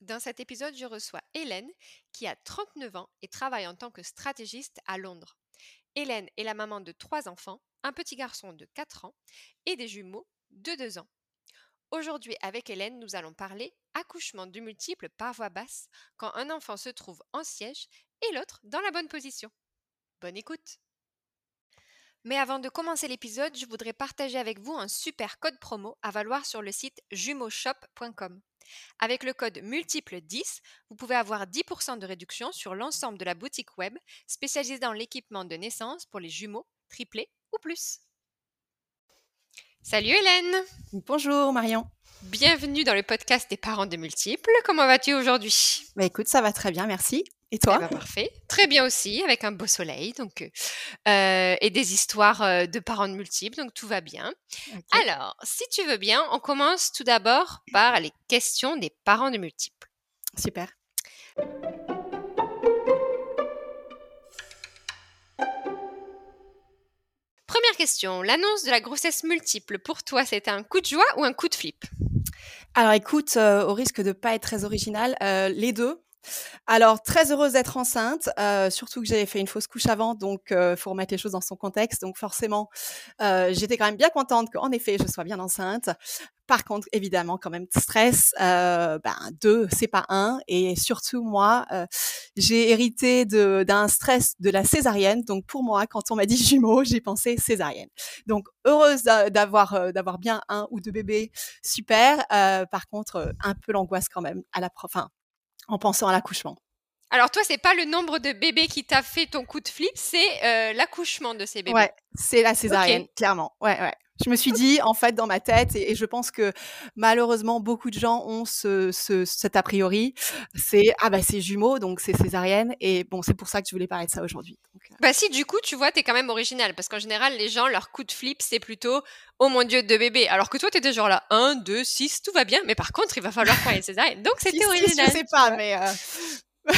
dans cet épisode je reçois Hélène qui a 39 ans et travaille en tant que stratégiste à Londres. Hélène est la maman de trois enfants, un petit garçon de 4 ans et des jumeaux de 2 ans. Aujourd'hui avec Hélène nous allons parler accouchement du multiple par voie basse quand un enfant se trouve en siège et l'autre dans la bonne position. Bonne écoute mais avant de commencer l'épisode, je voudrais partager avec vous un super code promo à valoir sur le site jumeauxshop.com. Avec le code multiple 10, vous pouvez avoir 10% de réduction sur l'ensemble de la boutique web spécialisée dans l'équipement de naissance pour les jumeaux, triplés ou plus. Salut Hélène Bonjour Marion Bienvenue dans le podcast des parents de multiples. Comment vas-tu aujourd'hui? Bah écoute, ça va très bien, merci. Et toi? eh ben, Parfait. Très bien aussi, avec un beau soleil donc, euh, et des histoires euh, de parents de multiples, donc tout va bien. Alors, si tu veux bien, on commence tout d'abord par les questions des parents de multiples. Super. Première question, l'annonce de la grossesse multiple, pour toi, c'était un coup de joie ou un coup de flip? Alors écoute, euh, au risque de ne pas être très original, les deux. Alors, très heureuse d'être enceinte, euh, surtout que j'avais fait une fausse couche avant, donc euh, faut remettre les choses dans son contexte. Donc forcément, euh, j'étais quand même bien contente qu'en effet, je sois bien enceinte. Par contre, évidemment, quand même, stress, ben deux, c'est pas un. Et surtout, moi, j'ai hérité d'un stress de la césarienne. Donc pour moi, quand on m'a dit jumeaux, j'ai pensé césarienne. Donc heureuse d'avoir d'avoir bien un ou deux bébés, super. par contre, un peu l'angoisse quand même à la fin en pensant à l'accouchement. Alors toi, c'est pas le nombre de bébés qui t'a fait ton coup de flip, c'est euh, l'accouchement de ces bébés. Ouais, c'est la césarienne, clairement. Ouais, ouais. Je me suis dit, en fait, dans ma tête, et, je pense que malheureusement, beaucoup de gens ont ce, cet a priori, c'est ah bah c'est jumeau, donc c'est césarienne, et bon, c'est pour ça que je voulais parler de ça aujourd'hui. Euh. Bah si, du coup, tu vois, t'es quand même original, parce qu'en général, les gens, leur coup de flip, c'est plutôt oh mon dieu, deux bébés, alors que toi, t'étais genre là, un, deux, six, tout va bien, mais par contre, il va falloir faire une césarienne. Donc c'était original. je sais pas, mais euh,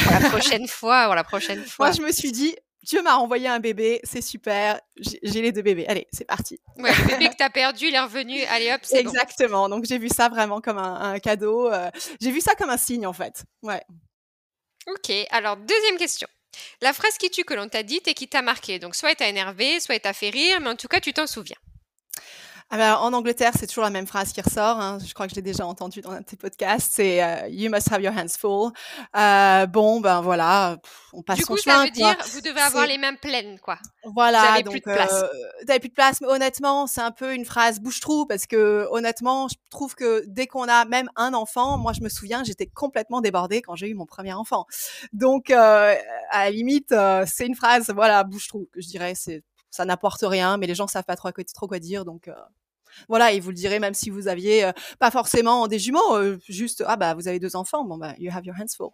la prochaine fois, ou la prochaine fois. Moi, je me suis dit, Dieu m'a envoyé un bébé, c'est super, j'ai les deux bébés. Allez, c'est parti. Ouais, le bébé que t'as perdu, il est revenu, allez hop, c'est Exactement, donc j'ai vu ça vraiment comme un, cadeau. Euh, j'ai vu ça comme un signe en fait. Ouais. Ok, alors deuxième question. La phrase qui tue que l'on t'a dite et qui t'a marqué. Donc soit elle t'a énervé, soit elle t'a fait rire, mais en tout cas tu t'en souviens. Ah en Angleterre, c'est toujours la même phrase qui ressort. Hein. Je crois que je l'ai déjà entendu dans un de tes podcasts. C'est euh, You must have your hands full. Euh, bon, ben voilà, on passe du coup, ça veut dire vous devez avoir les mains pleines, quoi. Voilà, vous avez plus de place. Euh, plus de place, mais honnêtement, c'est un peu une phrase bouche-trou parce que honnêtement, je trouve que dès qu'on a même un enfant, moi je me souviens, j'étais complètement débordée quand j'ai eu mon premier enfant. Donc, euh, à la limite, c'est une phrase, voilà, bouche-trou que je dirais, c'est ça n'apporte rien, mais les gens savent pas trop, trop quoi dire, donc voilà, et vous le direz même si vous aviez euh, pas forcément des jumeaux, euh, juste ah bah vous avez deux enfants, bon bah you have your hands full.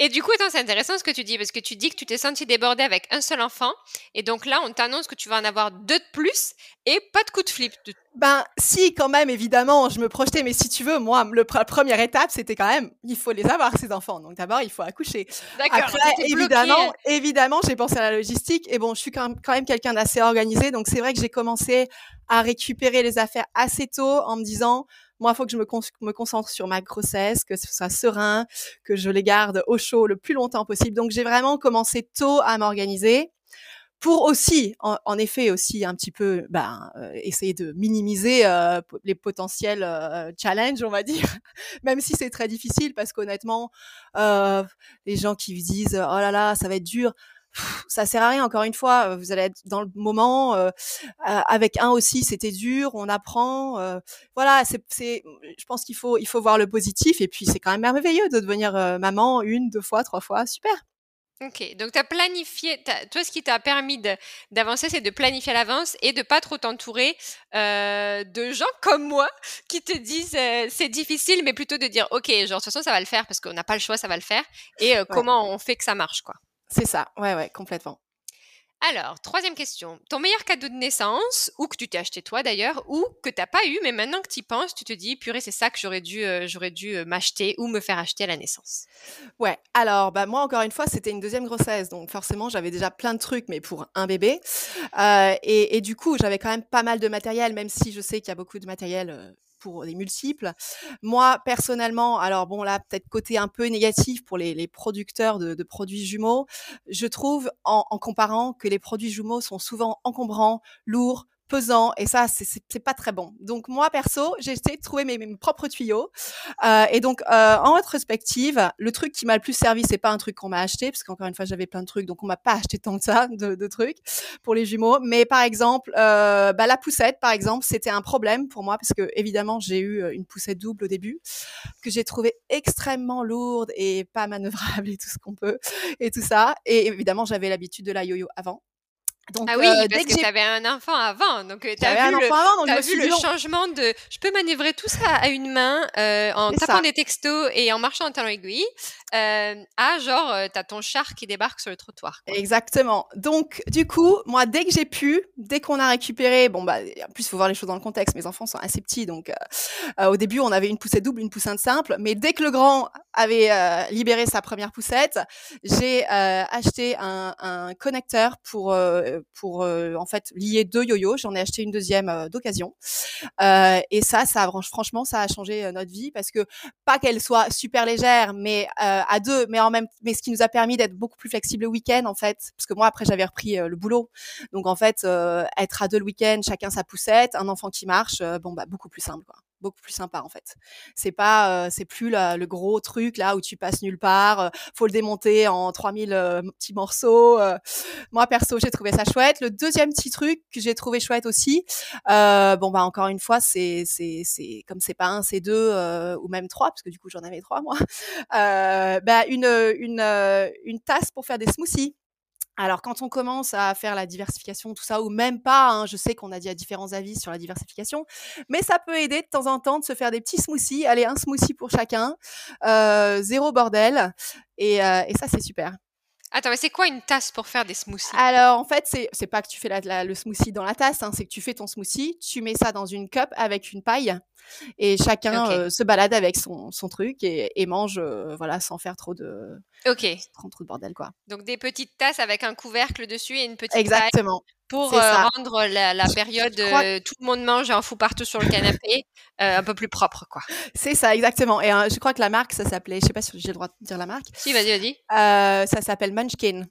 et du coup, c'est intéressant ce que tu dis parce que tu dis que tu t'es senti débordé avec un seul enfant, et donc là on t'annonce que tu vas en avoir deux de plus et pas de coup de flip. Ben si, quand même, évidemment, je me projetais, mais si tu veux, moi, le la première étape, c'était quand même, il faut les avoir ces enfants. Donc d'abord, il faut accoucher. D'accord. évidemment, évidemment, j'ai pensé à la logistique, et bon, je suis quand même, quand même quelqu'un d'assez organisé, donc c'est vrai que j'ai commencé à récupérer les affaires assez tôt en me disant, moi, il faut que je me, me, concentre sur ma grossesse, que ce soit serein, que je les garde au chaud le plus longtemps possible. Donc, j'ai vraiment commencé tôt à m'organiser pour aussi, en, effet, aussi un petit peu, ben, euh, essayer de minimiser euh, les potentiels euh, challenges, on va dire, même si c'est très difficile, parce qu'honnêtement, les gens qui vous disent, oh là là, ça va être dur, ça sert à rien. Encore une fois, vous allez être dans le moment. Euh, avec un aussi, c'était dur. On apprend. Euh, voilà, c'est. Je pense qu'il faut, il faut voir le positif. Et puis, c'est quand même merveilleux de devenir maman une, deux fois, trois fois. Super. OK, donc tu as planifié toi, ce qui t'a permis de d'avancer, c'est de planifier à l'avance et de pas trop t'entourer, heu, de gens comme moi qui te disent, heu: «C'est difficile», mais plutôt de dire: «OK, genre, de toute façon, ça va le faire parce qu'on n'a pas le choix, ça va le faire» et Ouais. comment on fait que ça marche, quoi? C'est ça, ouais, ouais, complètement. Alors, troisième question. Ton meilleur cadeau de naissance, ou que tu t'es acheté toi d'ailleurs, ou que t'as pas eu, mais maintenant que tu y penses, tu te dis, purée, c'est ça que j'aurais dû, euh, j'aurais dû euh, m'acheter ou me faire acheter à la naissance. Ouais, alors, bah, moi, encore une fois, c'était une deuxième grossesse, donc forcément, j'avais déjà plein de trucs, mais pour un bébé. Heu et et du coup, j'avais quand même pas mal de matériel, même si je sais qu'il y a beaucoup de matériel, pour les multiples. Moi, personnellement, alors bon, là, peut-être côté un peu négatif pour les producteurs de produits jumeaux, je trouve en comparant que les produits jumeaux sont souvent encombrants, lourds, pesants et ça, c'est pas très bon. Donc moi, perso, j'ai essayé de trouver mes mes propres tuyaux Heu et donc, heu, en rétrospective, le truc qui m'a le plus servi, c'est pas un truc qu'on m'a acheté, parce qu'encore une fois, j'avais plein de trucs, donc on m'a pas acheté tant que ça de de trucs pour les jumeaux. Mais par exemple, heu, bah, la poussette, par exemple, c'était un problème pour moi parce qu'évidemment, j'ai eu, heu, une poussette double au début, que j'ai trouvée extrêmement lourde et pas manœuvrable et tout ce qu'on peut et tout ça et évidemment, j'avais l'habitude de la yo-yo avant. Donc, Ah oui, dès parce que que tu avais un enfant avant, donc heu, tu as un vu le changement de je peux manœuvrer tout ça à une main, heu, en tapant ça. des textos et en marchant en talons aiguilles, hem, à genre, heu, tu as ton char qui débarque sur le trottoir. Exactement. Donc, du coup, moi, dès que j'ai pu, dès qu'on a récupéré, bon, bah, en plus, il faut voir les choses dans le contexte. Mes enfants sont assez petits, donc, heu, au début, on avait une poussette double, une poussette simple, mais dès que le grand avait, libéré sa première poussette, j'ai, acheté un connecteur pour, pour, en fait, lier 2 yo-yos. J'en ai acheté une deuxième d'occasion, et ça, ça franchement, ça a changé, notre vie parce que pas qu'elle soit super légère, mais, heu, à 2, mais en même mais ce qui nous a permis d'être beaucoup plus flexibles le week-end, en fait. Parce que moi, après, j'avais repris, heu, le boulot. Donc en fait, heu, être à 2 le week-end, chacun sa poussette, un enfant qui marche, bon, bah, beaucoup plus simple, quoi. Beaucoup plus sympa, en fait. C'est pas, heu, c'est plus le gros truc là où tu passes nulle part, heu, faut le démonter en 3000, heu, petits morceaux. Moi, perso, j'ai trouvé ça chouette. Le deuxième petit truc que j'ai trouvé chouette aussi, bon, bah, encore une fois, c'est c'est c'est comme c'est pas un, c'est 2, heu, ou même 3 parce que du coup, j'en avais 3 moi, bah, une, une, une tasse pour faire des smoothies. Alors quand on commence à faire la diversification, tout ça, ou même pas, hein, je sais qu'on a dit à différents avis sur la diversification, mais ça peut aider de temps en temps de se faire des petits smoothies. Allez, un smoothie pour chacun, heu, 0 bordel et heu et ça, c'est super. Attends, mais c'est quoi une tasse pour faire des smoothies? Alors, en fait, c'est c'est pas que tu fais la la le smoothie dans la tasse, hein, c'est que tu fais ton smoothie, tu mets ça dans une cup avec une paille et chacun, heu, se balade avec son son truc et et mange, heu, voilà, sans faire trop de OK. sans trop de bordel, quoi. Donc des petites tasses avec un couvercle dessus et une petite paille Exactement, pour, ça. rendre la période, crois heu, tout le monde mange et en fout partout sur le canapé, heu, un peu plus propre, quoi. c'est ça, exactement et je crois que la marque, ça s'appelait je sais pas si j'ai le droit de dire la marque, Si, vas-y, vas-y. ça s'appelle Munchkin.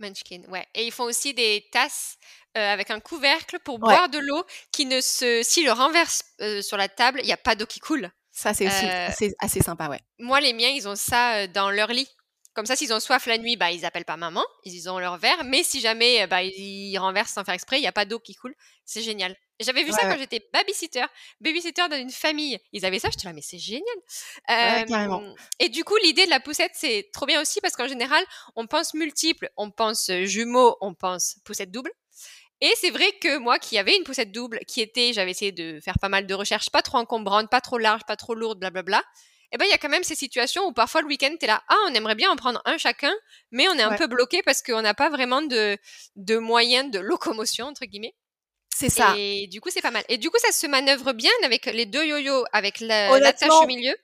Munchkin, ouais et ils font aussi des tasses, avec un couvercle pour Ouais, boire de l'eau qui ne se s'ils le renversent, heu, sur la table, il y a pas d'eau qui coule. ça, c'est aussi assez assez sympa, ouais. moi, les miens, ils ont ça, dans leur lit. Comme ça, s'ils ont soif la nuit, bah, ils appellent pas maman, ils ont leur verre, mais si jamais, heu, bah, ils renversent sans faire exprès, il y a pas d'eau qui coule. C'est génial. J'avais vu ça Ouais, quand j'étais baby-sitter, baby-sitter dans une famille. Ils avaient ça, j'étais là: «Mais c'est génial!» ouais, carrément. hem et du coup, l'idée de la poussette, c'est trop bien aussi parce qu'en général, on pense multiples, on pense, jumeaux, on pense poussette double et c'est vrai que moi qui avais une poussette double, qui était j'avais essayé de faire pas mal de recherches, pas trop encombrantes, pas trop larges, pas trop lourdes, blablabla. Et ben, il y a quand même ces situations où parfois le week-end, tu es là: «Ah, on aimerait bien en prendre un chacun», mais on est un Ouais, peu bloqué parce qu'on n'a pas vraiment de de moyens de «locomotion» entre guillemets c'est ça. et du coup, c'est pas mal. Et du coup, ça se manœuvre bien avec les 2 yo-yos, avec la l'attache au Honnêtement milieu?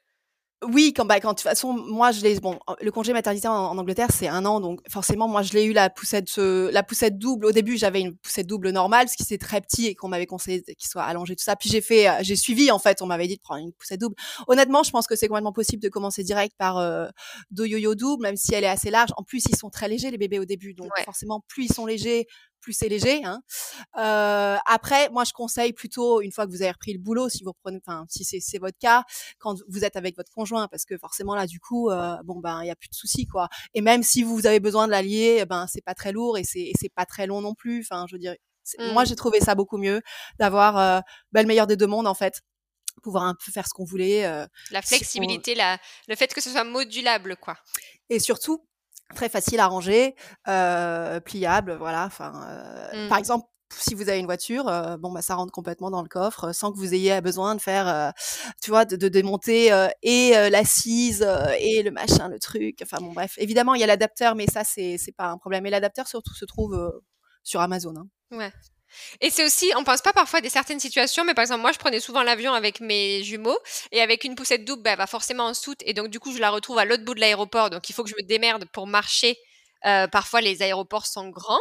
Oui, quand bah, quand de toute façon, moi, je l'ai bon, le congé maternité en en Angleterre, c'est un an, donc forcément, moi, je l'ai eu la poussette, heu, la poussette double. Au début, j'avais une poussette double normale, parce que c'est très petit et qu'on m'avait conseillé qu'il soit allongé, tout ça. Puis j'ai fait, heu, j'ai suivi, en fait, on m'avait dit de prendre une poussette double. Honnêtement, je pense que c'est complètement possible de commencer direct par, heu, 2 yo-yo doubles, même si elle est assez large. En plus, ils sont très légers, les bébés, au début, donc Ouais. forcément, plus ils sont légers, plus c'est léger, hein. Heu, après, moi, je conseille plutôt, une fois que vous avez repris le boulot, si vous reprenez enfin, si c'est c'est votre cas, quand vous êtes avec votre conjoint, parce que forcément là, du coup, heu, bon, ben, il y a plus de soucis, quoi. Et même si vous avez besoin de l'allier, eh ben, c'est pas très lourd et c'est c'est pas très long non plus. Enfin, je veux dire, moi, Mmh. j'ai trouvé ça beaucoup mieux d'avoir, heu, bah, le meilleur des 2 mondes, en fait. Pouvoir un peu faire ce qu'on voulait, heu, La si on flexibilité, la le fait que ce soit modulable, quoi. et surtout très facile à ranger, euh, pliable, voilà. Enfin, euh, Mmh. par exemple, si vous avez une voiture, euh, bon bah ça rentre complètement dans le coffre, sans que vous ayez besoin de faire, euh, tu vois, de, de démonter euh, et euh, l'assise euh, et le machin, le truc. Enfin bon bref, évidemment il y a l'adapteur, mais ça c'est c'est pas un problème. Et l'adapteur surtout se trouve euh, sur Amazon. hein. Ouais. Et c'est aussi, on pense pas parfois à des certaines situations, mais par exemple, moi, je prenais souvent l'avion avec mes jumeaux et avec une poussette double, bah, elle va forcément en soute et donc du coup, je la retrouve à l'autre bout de l'aéroport, donc il faut que je me démerde pour marcher. Euh, parfois, les aéroports sont grands.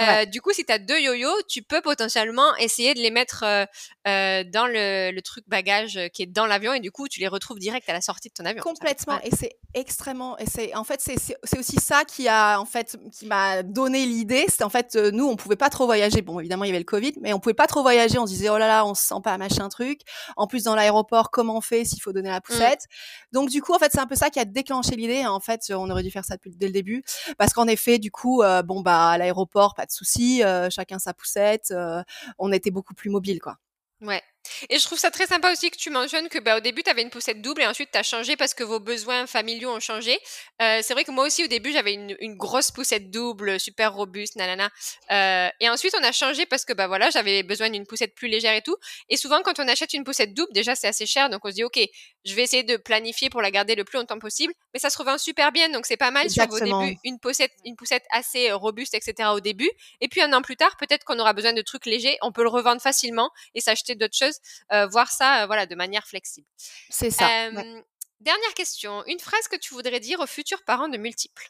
Euh, Ouais. Du coup, si tu as deux yo-yo, tu peux potentiellement essayer de les mettre euh, dans le, le truc bagage qui est dans l'avion et du coup, tu les retrouves direct à la sortie de ton avion. Complètement, et c'est extrêmement, et c'est en fait c'est aussi ça qui a en fait qui m'a donné l'idée. C'est en fait nous on pouvait pas trop voyager. Bon évidemment il y avait le Covid, mais on pouvait pas trop voyager. On se disait oh là là on se sent pas machin truc. En plus dans l'aéroport comment on fait s'il faut donner la poussette? Donc du coup en fait c'est un peu ça qui a déclenché l'idée. En fait on aurait dû faire ça depuis dès le début parce qu'en effet du coup euh, bon bah à l'aéroport pas de souci, euh, chacun sa poussette, euh, on était beaucoup plus mobile quoi. Ouais. Et je trouve ça très sympa aussi que tu mentionnes que bah, au début, tu avais une poussette double et ensuite tu as changé parce que vos besoins familiaux ont changé. Euh, c'est vrai que moi aussi, au début, j'avais une, une grosse poussette double, super robuste, nanana. Euh, et ensuite, on a changé parce que bah, voilà, j'avais besoin d'une poussette plus légère et tout. Et souvent, quand on achète une poussette double, déjà, c'est assez cher. Donc, on se dit, OK, je vais essayer de planifier pour la garder le plus longtemps possible. Mais ça se revend super bien. Donc, c'est pas mal sur vos Exactement. débuts, une poussette, une poussette assez euh, robuste, etc. au début. Et puis, un an plus tard, peut-être qu'on aura besoin de trucs légers. On peut le revendre facilement et s'acheter d'autres choses. Voir ça voilà, de manière flexible. C'est ça. Ouais. Dernière question, une phrase que tu voudrais dire aux futurs parents de multiples?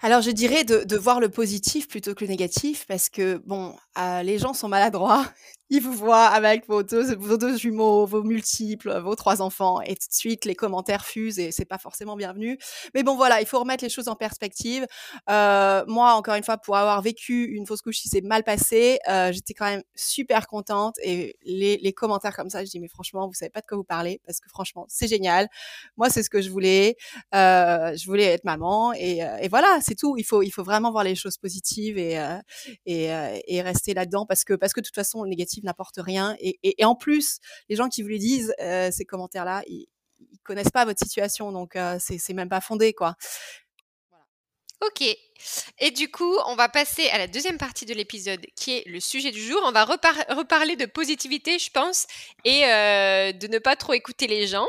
Alors je dirais de, de voir le positif plutôt que le négatif parce que bon, euh, les gens sont maladroits. Ils vous voient avec vos deux, vos deux jumeaux, vos multiples, vos trois enfants et tout de suite les commentaires fusent et c'est pas forcément bienvenu. Mais bon voilà, il faut remettre les choses en perspective. Euh, moi encore une fois pour avoir vécu une fausse couche qui s'est mal passée, euh, j'étais quand même super contente et les, les commentaires comme ça, je dis mais franchement vous savez pas de quoi vous parlez parce que franchement c'est génial. Moi c'est ce que je voulais. Euh, je voulais être maman et, euh, et voilà, c'est tout. Il faut, il faut vraiment voir les choses positives et, euh, et, euh, et rester là-dedans parce que, parce que de toute façon, le négatif n'apporte rien. Et, en plus, les gens qui vous les disent, euh, ces commentaires-là, ils, connaissent pas votre situation, donc euh, c'est, même pas fondé, quoi. Ok. Et du coup, on va passer à la deuxième partie de l'épisode qui est le sujet du jour. On va repar- reparler de positivité, je pense, et euh, de ne pas trop écouter les gens.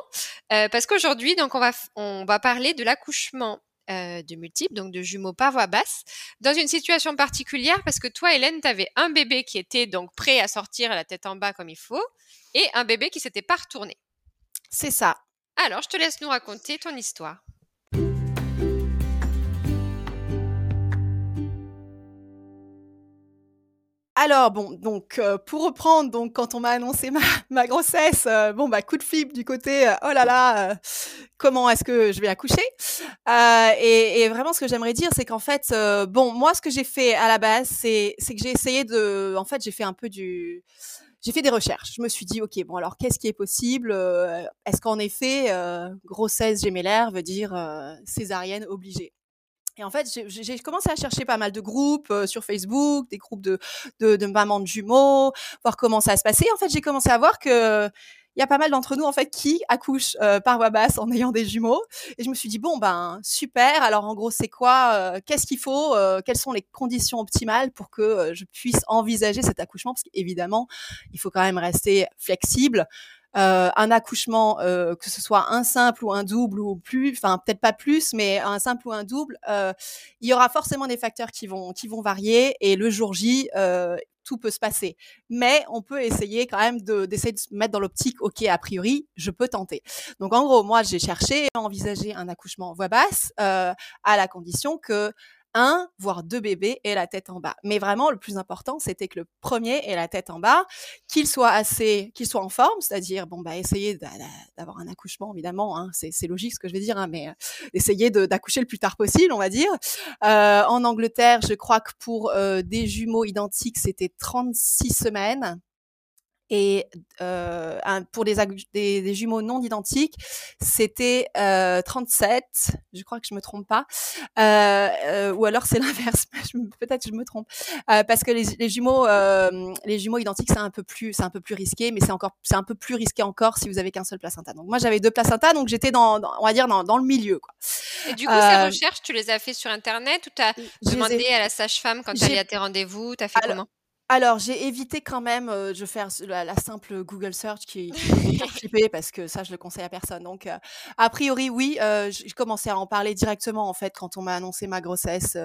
Parce qu'aujourd'hui, donc, on va, on va parler de l'accouchement euh, de multiples, donc de jumeaux par voie basse, dans une situation particulière parce que toi, Hélène, tu avais un bébé qui était donc prêt à sortir la tête en bas comme il faut et un bébé qui s'était pas retourné. C'est ça. Alors, je te laisse nous raconter ton histoire. Alors bon, donc euh, pour reprendre, donc quand on m'a annoncé ma, grossesse, euh, bon bah coup de flip du côté, euh, oh là là, euh, comment est-ce que je vais accoucher? Et, vraiment ce que j'aimerais dire, c'est qu'en fait, bon moi ce que j'ai fait à la base, c'est que j'ai essayé de, en fait j'ai fait un peu du, j'ai fait des recherches. Je me suis dit ok bon alors qu'est-ce qui est possible? Est-ce qu'en effet euh, grossesse gémellaire veut dire césarienne obligée? Et en fait, j'ai- commencé à chercher pas mal de groupes euh, sur Facebook, des groupes de, de, de mamans de jumeaux, voir comment ça se passait. En fait, j'ai commencé à voir que il y a pas mal d'entre nous en fait qui accouchent euh, par voie basse en ayant des jumeaux. Et je me suis dit bon ben super. Alors en gros, c'est quoi euh, Qu'est-ce qu'il faut euh, Quelles sont les conditions optimales pour que euh, je puisse envisager cet accouchement? Parce qu'évidemment, il faut quand même rester flexible. Euh, un accouchement, euh, que ce soit un simple ou un double ou plus, enfin peut-être pas plus, mais un simple ou un double, euh, il y aura forcément des facteurs qui vont qui vont varier et le jour J, euh, tout peut se passer. Mais on peut essayer quand même de d'essayer de se mettre dans l'optique, ok, a priori, je peux tenter. Donc en gros, moi j'ai cherché à envisager un accouchement voix basse euh, à la condition que un, voire deux bébés aient la tête en bas. Mais vraiment, le plus important, c'était que le premier ait la tête en bas, qu'il soit assez, qu'il soit en forme, c'est-à-dire, bon, bah, essayer d'avoir un accouchement, évidemment, hein, c'est logique ce que je vais dire, hein, mais euh, essayer d'accoucher le plus tard possible, on va dire. Euh, en Angleterre, je crois que pour euh, des jumeaux identiques, c'était 36 semaines. Et euh, un, pour des, des, des, jumeaux non identiques, c'était euh, 37. Je crois que je me trompe pas. Euh, euh ou alors c'est l'inverse. Peut-être je me trompe. Euh, parce que les, les jumeaux, euh, les jumeaux identiques, c'est un peu plus, c'est un peu plus risqué, mais c'est encore, c'est un peu plus risqué encore si vous avez qu'un seul placenta. Donc moi j'avais deux placentas, donc j'étais dans, dans, on va dire dans, dans, le milieu. Quoi. Et du coup, ces recherches, tu les as fait sur internet ou tu as demandé ai... à la sage-femme quand tu allais à tes rendez-vous T'as fait alors, comment? Alors, j'ai évité quand même euh, de faire la, la, simple Google search qui, qui flipper parce que ça, je le conseille à personne. Donc, euh, a priori, oui, euh, j'ai commencé à en parler directement en fait quand on m'a annoncé ma grossesse.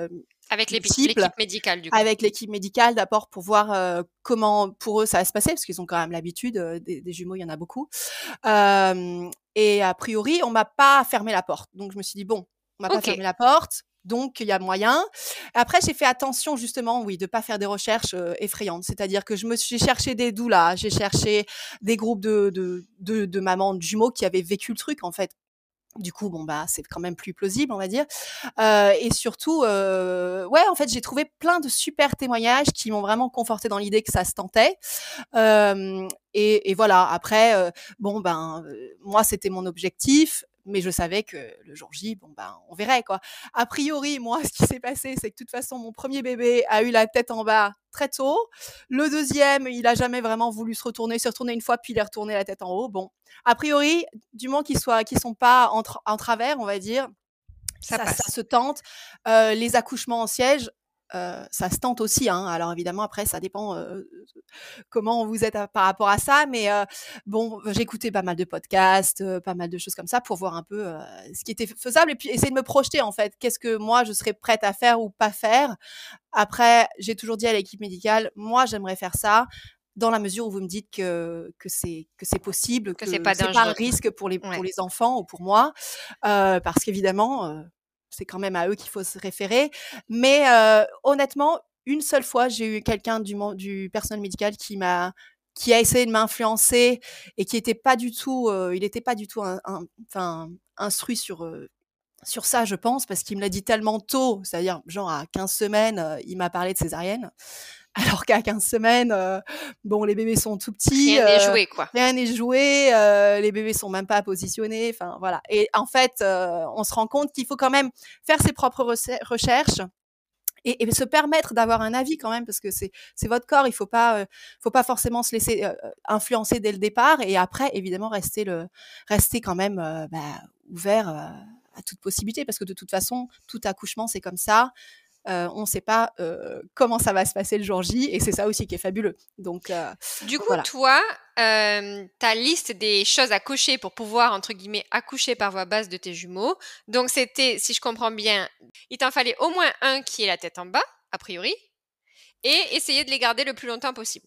avec l'équipe médicale, du coup. Avec l'équipe médicale, d'abord pour voir comment pour eux ça va se passer parce qu'ils ont quand même l'habitude. Des, des, jumeaux, il y en a beaucoup. et a priori, on m'a pas fermé la porte. Donc, je me suis dit bon, on m'a pas fermé la porte. Donc, il y a moyen. Après, j'ai fait attention, justement, oui, de pas faire des recherches effrayantes. C'est-à-dire que je me suis cherché des doulas, j'ai cherché des groupes de, de, de, de mamans de jumeaux qui avaient vécu le truc, en fait. Du coup, bon bah c'est quand même plus plausible, on va dire. Euh, et surtout, euh, ouais, en fait, j'ai trouvé plein de super témoignages qui m'ont vraiment conforté dans l'idée que ça se tentait. Et, et, voilà. Après, bon ben, moi c'était mon objectif mais je savais que le jour J, bon ben, on verrait quoi. A priori, moi, ce qui s'est passé, c'est que de toute façon, mon premier bébé a eu la tête en bas très tôt. Le deuxième, il a jamais vraiment voulu se retourner, se retourner une fois, puis il est retourné la tête en haut. Bon, a priori, du moins qu'ils soient, qu'ils sont pas en, tra en, travers, on va dire. Ça, ça, ça se tente. Euh, les accouchements en siège, euh, ça se tente aussi. Hein. Alors évidemment, après, ça dépend euh, comment vous êtes à, par rapport à ça. Mais euh, bon, écouté pas mal de podcasts, pas mal de choses comme ça pour voir un peu ce qui était faisable et puis essayer de me projeter en fait. Qu'est-ce que moi je serais prête à faire ou pas faire? Après, j'ai toujours dit à l'équipe médicale, moi j'aimerais faire ça dans la mesure où vous me dites que que c'est que c'est possible, que, que c'est pas, pas, un risque pour les ouais. pour les enfants ou pour moi, parce qu'évidemment c'est quand même à eux qu'il faut se référer. Mais honnêtement, une seule fois, j'ai eu quelqu'un du, personnel médical qui m'a qui a essayé de m'influencer et qui était pas du tout, il n'était pas du tout, instruit sur sur ça, je pense, parce qu'il me l'a dit tellement tôt, c'est-à-dire genre à 15 semaines, il m'a parlé de césarienne. Alors qu'à 15 semaines, euh, bon, les bébés sont tout petits. Rien n'est euh, joué, quoi. Rien n'est joué. Euh, les bébés sont même pas positionnés. Enfin, voilà. Et en fait, euh, on se rend compte qu'il faut quand même faire ses propres recherches. Et, et, se permettre d'avoir un avis quand même parce que c'est c'est votre corps il faut pas faut pas forcément se laisser influencer dès le départ et après évidemment rester le rester quand même bah, ouvert à toute possibilité parce que de toute façon tout accouchement c'est comme ça euh, on ne sait pas euh, comment ça va se passer le jour J, et c'est ça aussi qui est fabuleux. Donc, euh, du coup, voilà. toi, ta liste des choses à cocher pour pouvoir entre guillemets accoucher par voie basse de tes jumeaux. Donc, c'était, si je comprends bien, il t'en fallait au moins un qui ait la tête en bas, a priori, et essayer de les garder le plus longtemps possible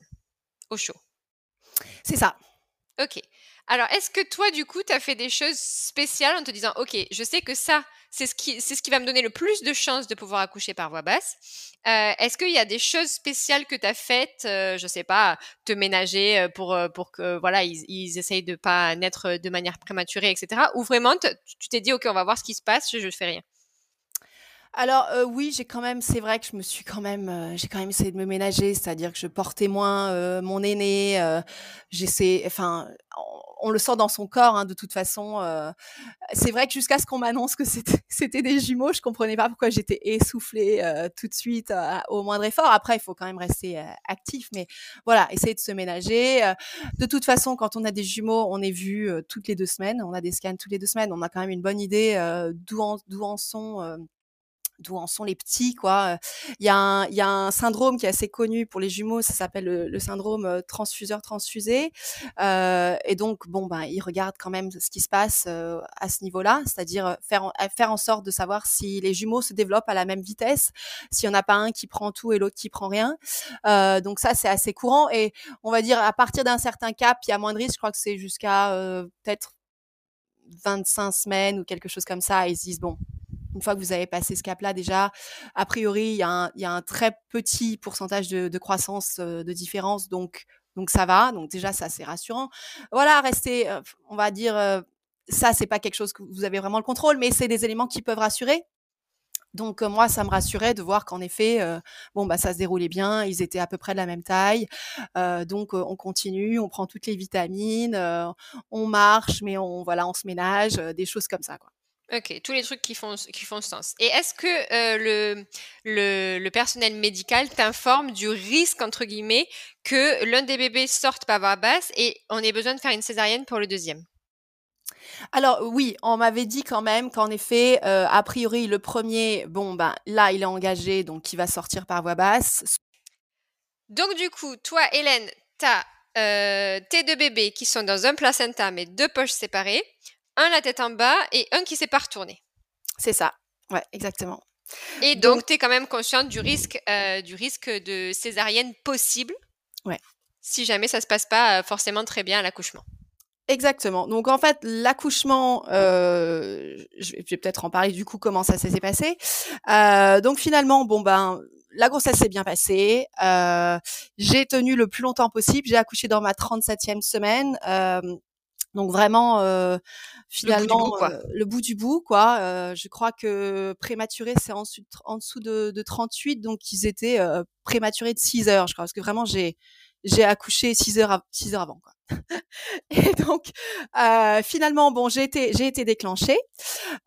au chaud. C'est ça. Ok. Alors, est-ce que toi, du coup, tu as fait des choses spéciales en te disant, OK, je sais que ça, c'est ce qui, c'est ce qui va me donner le plus de chances de pouvoir accoucher par voie basse. Euh, est-ce qu'il y a des choses spéciales que tu as faites, euh, je sais pas, te ménager euh, pour euh, pour que voilà ils, ils essayent de pas naître de manière prématurée, etc. Ou vraiment tu t'es dit ok on va voir ce qui se passe, je ne fais rien? Alors euh, oui, j'ai quand même, c'est vrai que je me suis quand même, euh, j'ai quand même essayé de me ménager, c'est-à-dire que je portais moins euh, mon aîné. J'essaie, enfin, on, on, le sent dans son corps hein, de toute façon. c'est vrai que jusqu'à ce qu'on m'annonce que c'était des jumeaux, je comprenais pas pourquoi j'étais essoufflée tout de suite au moindre effort. Après, il faut quand même rester actif, mais voilà, essayer de se ménager. de toute façon, quand on a des jumeaux, on est vu toutes les deux semaines, on a des scans toutes les deux semaines, on a quand même une bonne idée d'où en, en sont d'où en sont les petits quoi. Il y, a un, il y a un syndrome qui est assez connu pour les jumeaux, ça s'appelle le, syndrome transfuseur transfusé. Euh, et donc bon ben ils regardent quand même ce qui se passe euh, à ce niveau-là, c'est-à-dire faire faire en sorte de savoir si les jumeaux se développent à la même vitesse, s'il y en a pas un qui prend tout et l'autre qui prend rien. Euh, donc ça c'est assez courant et on va dire à partir d'un certain cap, il y a moins de risques. Je crois que c'est jusqu'à peut-être 25 semaines ou quelque chose comme ça. Ils se disent bon une fois que vous avez passé ce cap-là, déjà, a priori, il y, a un, il y a un très petit pourcentage de, de croissance de différence, donc, donc ça va. Donc déjà, ça c'est rassurant. Voilà, rester, euh, on va dire, euh, ça c'est pas quelque chose que vous avez vraiment le contrôle, mais c'est des éléments qui peuvent rassurer. Donc moi, ça me rassurait de voir qu'en effet, bon bah ça se déroulait bien, ils étaient à peu près de la même taille, donc on continue, on prend toutes les vitamines, on marche, mais on voilà, on se ménage, des choses comme ça quoi. OK, tous les trucs qui font qui font sens et est-ce que, le le le personnel médical t'informe du «risque» entre guillemets que l'un des bébés sorte par voie basse et on ait besoin de faire une césarienne pour le deuxième? Alors oui, on m'avait dit quand même qu'en effet, heu, a priori le premier, bon ben là il est engagé donc il va sortir par voie basse. Donc du coup, toi Hélène, tu as, tes 2 bébés qui sont dans un placenta mais 2 poches séparées, un la tête en bas et un qui s'est pas retourné. C'est ça, ouais, exactement. Et donc, tu es quand même consciente du risque, heu, du risque de césarienne possible? Ouais. Si jamais ça se passe pas, forcément très bien à l'accouchement? Exactement. Donc en fait, l'accouchement, euh, je vais, peut-être en parler du coup comment ça s'est passé. Euh, donc finalement, bon ben, la grossesse s'est bien passée. Euh, j'ai tenu le plus longtemps possible. J'ai accouché dans ma 37e semaine. Euh, donc vraiment, euh, finalement, le bout du bout, quoi. Euh, je crois que prématuré, c'est en, en, dessous de, de 38, donc ils étaient prématurés de 6 heures, je crois, parce que vraiment j'ai j'ai accouché 6 heures, 6 heures avant. Quoi. et donc euh, finalement bon j'ai été j'ai été déclenchée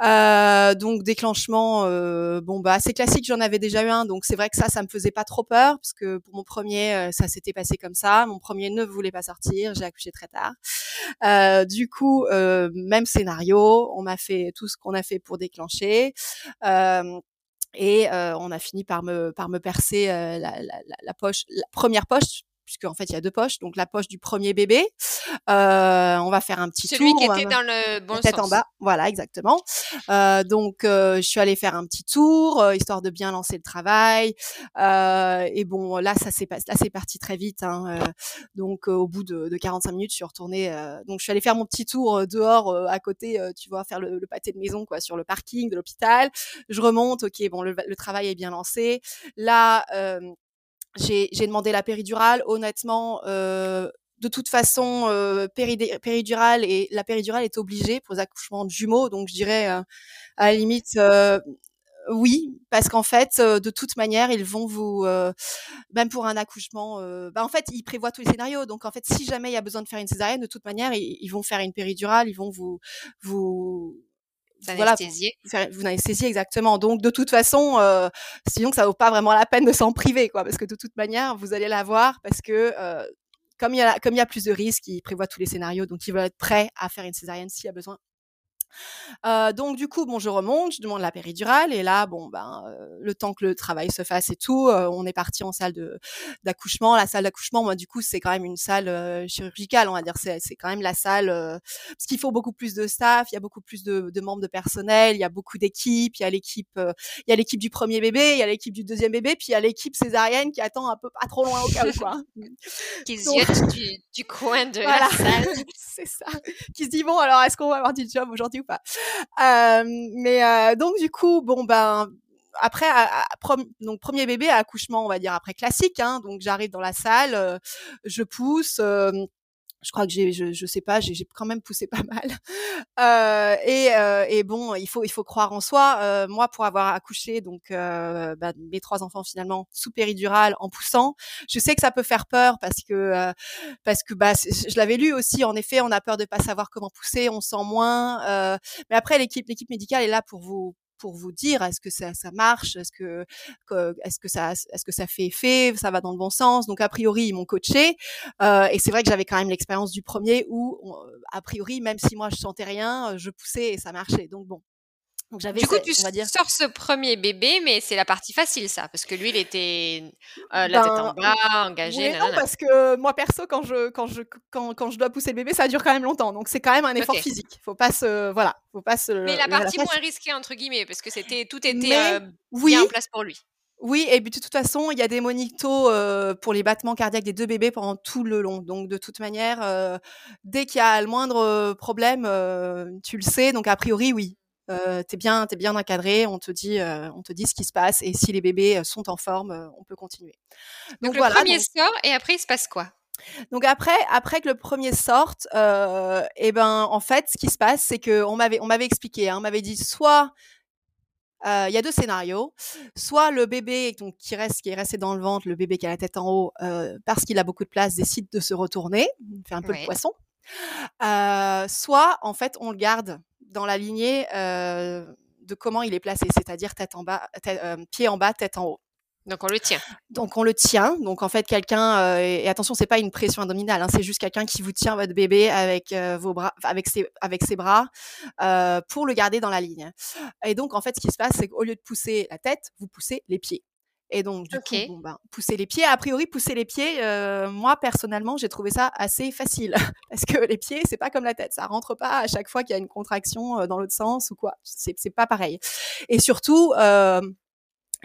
euh, donc déclenchement euh, bon bah c'est classique j'en avais déjà eu un donc c'est vrai que ça ça me faisait pas trop peur parce que pour mon premier euh, ça s'était passé comme ça mon premier ne voulait pas sortir j'ai accouché très tard euh, du coup euh, même scénario on m'a fait tout ce qu'on a fait pour déclencher et on a fini par me par me percer la, la, la, poche la première poche puisqu'en fait il y a deux poches, donc la poche du premier bébé. Euh, on va faire un petit Celui tour. Celui qui était dans le bon tête en bas, voilà exactement. Euh, donc euh, je suis allée faire un petit tour euh, histoire de bien lancer le travail. Euh, et bon là ça s'est là c'est parti très vite. Hein, donc au bout de, de, 45 minutes je suis retournée. donc je suis allée faire mon petit tour dehors à côté, tu vois, faire le, le, pâté de maison quoi sur le parking de l'hôpital. Je remonte, ok bon le, le, travail est bien lancé. Là j'ai demandé la péridurale. Honnêtement, euh, de toute façon, euh, péridurale et la péridurale est obligée pour les accouchements de jumeaux. Donc, je dirais euh, à la limite, euh, oui, parce qu'en fait, euh, de toute manière, ils vont vous, même pour un accouchement, bah, en fait, ils prévoient tous les scénarios. Donc, en fait, si jamais il y a besoin de faire une césarienne, de toute manière, ils, ils vont faire une péridurale, ils vont vous, vous voilà, vous, vous anesthésiez exactement. Donc de toute façon, euh, sinon ça vaut pas vraiment la peine de s'en priver, quoi, parce que de toute manière, vous allez l'avoir parce que euh, comme il y a comme il y a plus de risques, ils prévoient tous les scénarios, donc ils veulent être prêts à faire une césarienne s'il y a besoin euh, donc du coup, bon, je remonte, je demande la péridurale et là, bon, ben, euh, le temps que le travail se fasse et tout, euh, on est parti en salle de d'accouchement. La salle d'accouchement, moi, du coup, c'est quand même une salle euh, chirurgicale, on va dire. C'est c'est quand même la salle euh, parce qu'il faut beaucoup plus de staff, il y a beaucoup plus de, de membres de personnel, il y a beaucoup d'équipes, il y a l'équipe, il y a l'équipe du premier bébé, il y a l'équipe du deuxième bébé, puis il y a l'équipe césarienne qui attend un peu pas trop loin au cas où quoi. qui se du, du, coin de la salle. c'est ça. Qui se dit bon alors est-ce qu'on va avoir du job aujourd'hui mais donc du coup, bon ben après, premier bébé, accouchement, on va dire après classique. Hein, donc j'arrive dans la salle, je pousse je crois que j'ai, je, je sais pas, j'ai, quand même poussé pas mal. Euh, et, euh, et, bon, il faut, il faut croire en soi. Euh, moi, pour avoir accouché, donc bah, mes trois enfants finalement sous péridurale en poussant, je sais que ça peut faire peur parce que parce que bah, je l'avais lu aussi. En effet, on a peur de pas savoir comment pousser, on sent moins. mais après, l'équipe, l'équipe médicale est là pour vous pour vous dire est-ce que ça, ça marche, est-ce que, est-ce que ça, est-ce que ça fait effet, ça va dans le bon sens? Donc a priori ils m'ont coaché euh, et c'est vrai que j'avais quand même l'expérience du premier où a priori même si moi je sentais rien, je poussais et ça marchait. Donc bon, donc du coup, tu on sors ce premier bébé, mais c'est la partie facile, ça, parce que lui, il était euh, la tête en ben, bas, engagé. Oui, non, parce que moi perso, quand je quand je quand, quand, je dois pousser le bébé, ça dure quand même longtemps, donc c'est quand même un effort physique. Faut pas se voilà, faut pas se. Mais la partie moins risquée entre guillemets, parce que c'était tout était euh, bien en place pour lui. Oui, et puis de toute façon, il y a des monitos euh, pour les battements cardiaques des deux bébés pendant tout le long. Donc de toute manière, euh, dès qu'il y a le moindre problème, tu le sais. Donc a priori, oui, euh, t'es bien, es bien encadré, on te dit, euh, on te dit ce qui se passe et si les bébés euh, sont en forme, euh, on peut continuer. Donc, le premier sort et après il se passe quoi? Donc après, après que le premier sorte, euh, et eh ben en fait, ce qui se passe, c'est que on m'avait, on m'avait expliqué, hein, on m'avait dit soit euh, il y a deux scénarios. Soit le bébé donc, qui, reste, qui est resté dans le ventre, le bébé qui a la tête en haut, euh, parce qu'il a beaucoup de place, décide de se retourner, fait un peu Ouais. le poisson. Euh, soit, en fait, on le garde dans la lignée euh, de comment il est placé, c'est-à-dire tête en bas, tête- euh, pied en bas, tête en haut. Donc on le tient. Donc on le tient. Donc en fait quelqu'un euh, et, et attention c'est pas une pression abdominale, hein, c'est juste quelqu'un qui vous tient votre bébé avec euh, vos bras, avec ses avec ses bras euh, pour le garder dans la ligne. Et donc en fait ce qui se passe c'est qu'au lieu de pousser la tête, vous poussez les pieds. Et donc du coup bon ben pousser les pieds. A priori pousser les pieds, euh, moi personnellement j'ai trouvé ça assez facile parce que les pieds c'est pas comme la tête, ça rentre pas à chaque fois qu'il y a une contraction euh, dans l'autre sens ou quoi. C'est c'est pas pareil. Et surtout euh,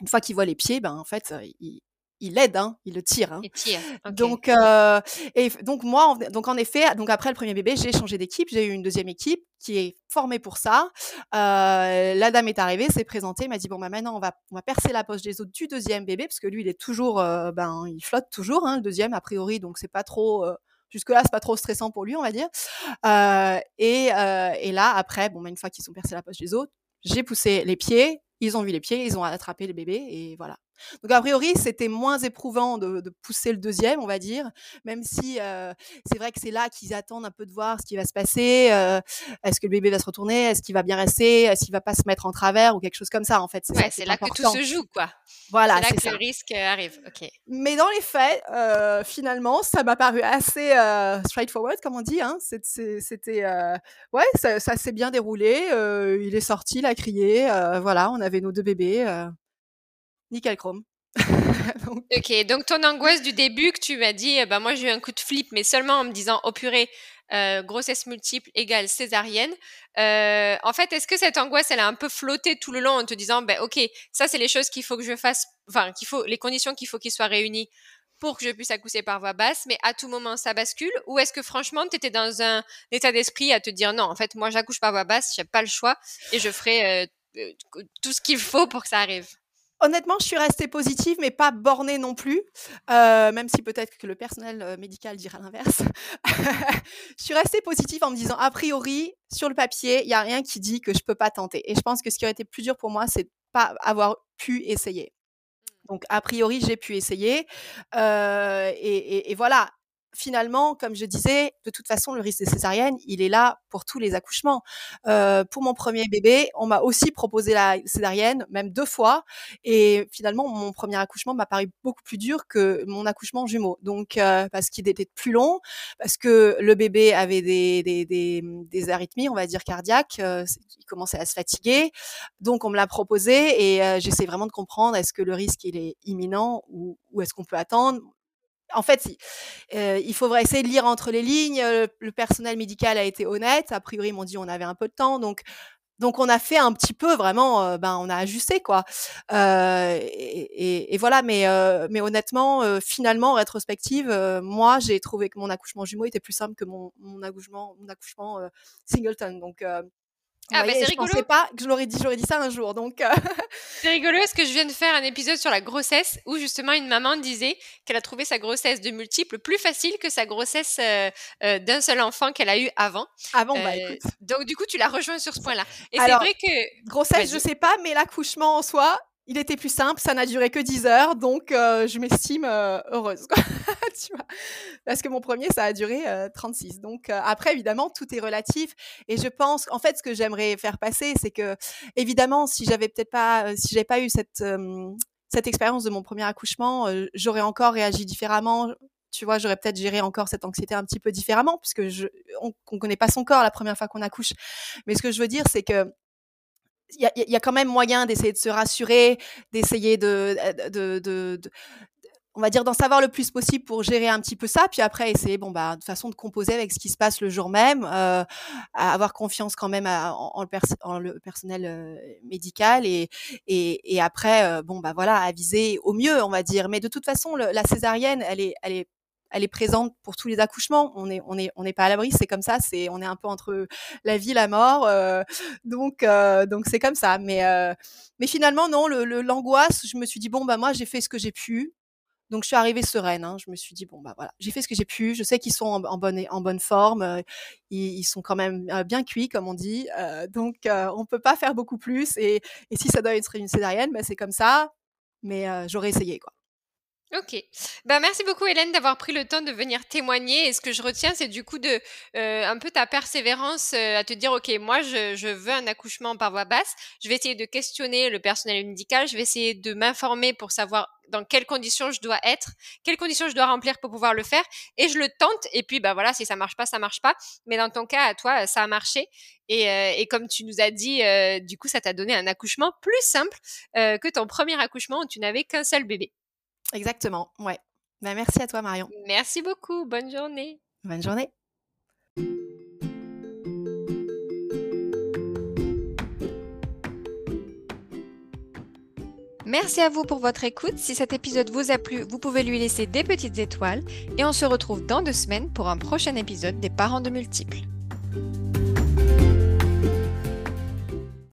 une fois qu'il voit les pieds, ben en fait, il, il l'aide, hein, il le tire. Hein. Et tire. Donc, euh, et donc moi, en, donc en effet, donc après le premier bébé, j'ai changé d'équipe, j'ai eu une deuxième équipe qui est formée pour ça. Euh, la dame est arrivée, s'est présentée, m'a dit bon bah maintenant on va on va percer la poche des os du deuxième bébé parce que lui il est toujours, euh, ben il flotte toujours, hein, le deuxième a priori, donc c'est pas trop. Jusque-là, c'est pas trop stressant pour lui, on va dire. Et, et là, après, bon, bah, une fois qu'ils ont percé la poche des os, j'ai poussé les pieds, ils ont vu les pieds, ils ont attrapé le bébé, et voilà. Donc a priori, c'était moins éprouvant de, de pousser le deuxième, on va dire, même si euh, c'est vrai que c'est là qu'ils attendent un peu de voir ce qui va se passer. euh, est-ce que le bébé va se retourner Est-ce qu'il va bien rester Est-ce qu'il va pas se mettre en travers ou quelque chose comme ça En fait, c'est Ouais, là que tout se joue, quoi. Voilà, c'est là que ça. le risque euh, arrive. Ok. Mais dans les faits, euh, finalement, ça m'a paru assez straightforward, comme on dit. Hein. C'était, ouais, ça, ça s'est bien déroulé. il est sorti, il a crié. voilà, on avait nos deux bébés. Nickel chrome. Ok, donc ton angoisse du début que tu m'as dit, ben moi j'ai eu un coup de flip, mais seulement en me disant, oh purée, euh, grossesse multiple égale césarienne. Euh, en fait, est-ce que cette angoisse, elle a un peu flotté tout le long en te disant, ben ok, ça c'est les choses qu'il faut que je fasse, enfin qu'il faut, les conditions qu'il faut qu'ils soient réunies pour que je puisse accoucher par voie basse, mais à tout moment ça bascule Ou est-ce que franchement tu étais dans un état d'esprit à te dire, non, en fait moi j'accouche par voie basse, j'ai pas le choix et je ferai euh, tout ce qu'il faut pour que ça arrive honnêtement, je suis restée positive, mais pas bornée non plus. Euh, même si peut-être que le personnel euh, médical dira l'inverse. je suis restée positive en me disant, a priori, sur le papier, il y a rien qui dit que je peux pas tenter. Et je pense que ce qui aurait été plus dur pour moi, c'est de pas avoir pu essayer. Donc, a priori, j'ai pu essayer. Euh, et, et- et voilà. Finalement, comme je disais, de toute façon, le risque de césarienne, il est là pour tous les accouchements. Euh, pour mon premier bébé, on m'a aussi proposé la césarienne, même deux fois. Et finalement, mon premier accouchement m'a paru beaucoup plus dur que mon accouchement jumeau. Donc, euh, parce qu'il était plus long, parce que le bébé avait des, des, des, des arythmies, on va dire cardiaques, euh, il commençait à se fatiguer. Donc, on me l'a proposé et euh, j'essaie vraiment de comprendre est-ce que le risque il est imminent ou, ou est-ce qu'on peut attendre? En fait, euh, il faudrait essayer de lire entre les lignes. Le, le personnel médical a été honnête. A priori, ils m'ont dit on avait un peu de temps, donc donc on a fait un petit peu vraiment, ben on a ajusté quoi. Euh, et, et, voilà, mais mais honnêtement, finalement en rétrospective, moi j'ai trouvé que mon accouchement jumeau était plus simple que mon, mon accouchement mon accouchement singleton. Donc ah voyez, bah c'est je rigolo. pensais pas que je l'aurais dit, j'aurais dit ça un jour. Donc euh, c'est rigolo parce que je viens de faire un épisode sur la grossesse où justement une maman disait qu'elle a trouvé sa grossesse de multiples plus facile que sa grossesse euh, euh, d'un seul enfant qu'elle a eu avant. Avant, bah écoute. Donc du coup, tu la rejoins sur ce point-là. Et c'est vrai que grossesse, je sais pas, mais l'accouchement en soi, il était plus simple, ça n'a duré que 10 heures, donc euh, je m'estime euh, heureuse. Tu vois? Parce que mon premier, ça a duré euh, 36. Donc euh, après, évidemment, tout est relatif. Et je pense, en fait, ce que j'aimerais faire passer, c'est que, évidemment, si j'avais peut-être pas, euh, si j'avais pas eu cette, cette expérience de mon premier accouchement, euh, j'aurais encore réagi différemment. Tu vois, j'aurais peut-être géré encore cette anxiété un petit peu différemment, puisque je, on, on connaît pas son corps la première fois qu'on accouche. Mais ce que je veux dire, c'est que y, a, y a, quand même moyen d'essayer de se rassurer, d'essayer de, de, de, on va dire d'en savoir le plus possible pour gérer un petit peu ça, puis après essayer, bon bah, de façon de composer avec ce qui se passe le jour même, euh, avoir confiance quand même en, le personnel euh, médical et, et, et après, euh, bon bah voilà, aviser au mieux, on va dire. Mais de toute façon, la césarienne, elle est, elle est elle est présente pour tous les accouchements. On est, on est, on n'est pas à l'abri. C'est comme ça. C'est, on est un peu entre la vie, la mort. Euh, donc, euh, donc c'est comme ça. Mais, euh, finalement, non. L'angoisse, je me suis dit bon, bah moi, j'ai fait ce que j'ai pu. Donc je suis arrivée sereine. Hein. Je me suis dit bon bah voilà, j'ai fait ce que j'ai pu. Je sais qu'ils sont en, bonne forme. Ils, sont quand même bien cuits comme on dit. donc on peut pas faire beaucoup plus. Et, et si ça doit être une césarienne, bah, c'est comme ça. Mais j'aurais essayé quoi. Ok. Bah, merci beaucoup Hélène d'avoir pris le temps de venir témoigner. Et ce que je retiens, c'est du coup de euh, un peu ta persévérance euh, à te dire, ok, moi je, veux un accouchement par voie basse. Je vais essayer de questionner le personnel médical. Je vais essayer de m'informer pour savoir dans quelles conditions je dois être, quelles conditions je dois remplir pour pouvoir le faire. Et je le tente. Et puis bah voilà, si ça marche pas, ça marche pas. Mais dans ton cas, à toi, ça a marché. Et, euh, et comme tu nous as dit, du coup, ça t'a donné un accouchement plus simple que ton premier accouchement où tu n'avais qu'un seul bébé. Exactement, ouais. Bah, merci à toi Marion. Merci beaucoup, bonne journée. Bonne journée. Merci à vous pour votre écoute. Si cet épisode vous a plu, vous pouvez lui laisser des petites étoiles et on se retrouve dans deux semaines pour un prochain épisode des parents de multiples.